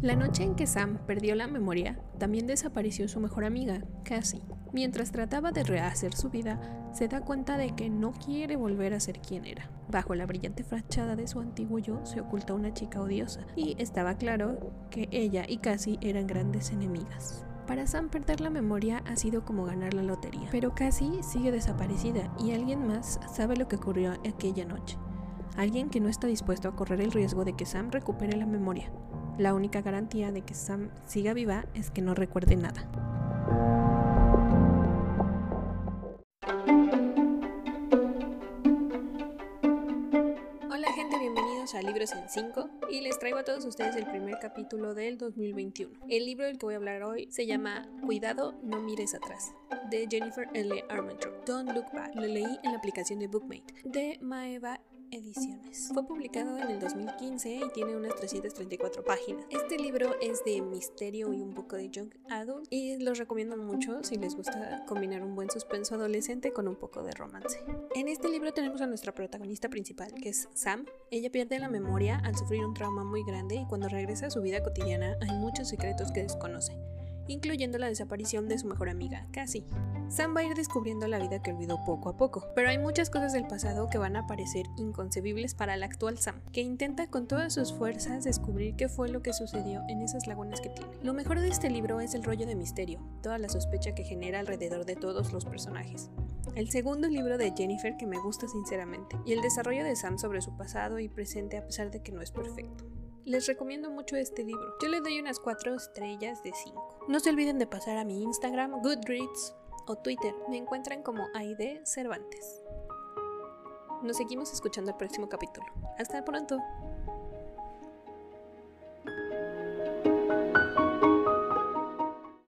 La noche en que Sam perdió la memoria, también desapareció su mejor amiga, Cassie. Mientras trataba de rehacer su vida, se da cuenta de que no quiere volver a ser quien era. Bajo la brillante fachada de su antiguo yo se oculta una chica odiosa, y estaba claro que ella y Cassie eran grandes enemigas. Para Sam perder la memoria ha sido como ganar la lotería, pero Cassie sigue desaparecida y alguien más sabe lo que ocurrió aquella noche. Alguien que no está dispuesto a correr el riesgo de que Sam recupere la memoria. La única garantía de que Sam siga viva es que no recuerde nada. Hola gente, bienvenidos a Libros en 5 y les traigo a todos ustedes el primer capítulo del 2021. El libro del que voy a hablar hoy se llama Cuidado, no mires atrás, de Jennifer L. Armentrout. Don't Look Back. Lo leí en la aplicación de Bookmate, de Maeva ediciones. Fue publicado en el 2015 y tiene unas 334 páginas. Este libro es de misterio y un poco de young adult y los recomiendo mucho si les gusta combinar un buen suspenso adolescente con un poco de romance. En este libro tenemos a nuestra protagonista principal, que es Sam. Ella pierde la memoria al sufrir un trauma muy grande y cuando regresa a su vida cotidiana hay muchos secretos que desconoce incluyendo la desaparición de su mejor amiga, Cassie. Sam va a ir descubriendo la vida que olvidó poco a poco, pero hay muchas cosas del pasado que van a parecer inconcebibles para el actual Sam, que intenta con todas sus fuerzas descubrir qué fue lo que sucedió en esas lagunas que tiene. Lo mejor de este libro es el rollo de misterio, toda la sospecha que genera alrededor de todos los personajes. El segundo libro de Jennifer que me gusta sinceramente, y el desarrollo de Sam sobre su pasado y presente a pesar de que no es perfecto. Les recomiendo mucho este libro. Yo le doy unas 4 estrellas de 5. No se olviden de pasar a mi Instagram, Goodreads o Twitter. Me encuentran como Aide Cervantes. Nos seguimos escuchando el próximo capítulo. Hasta pronto.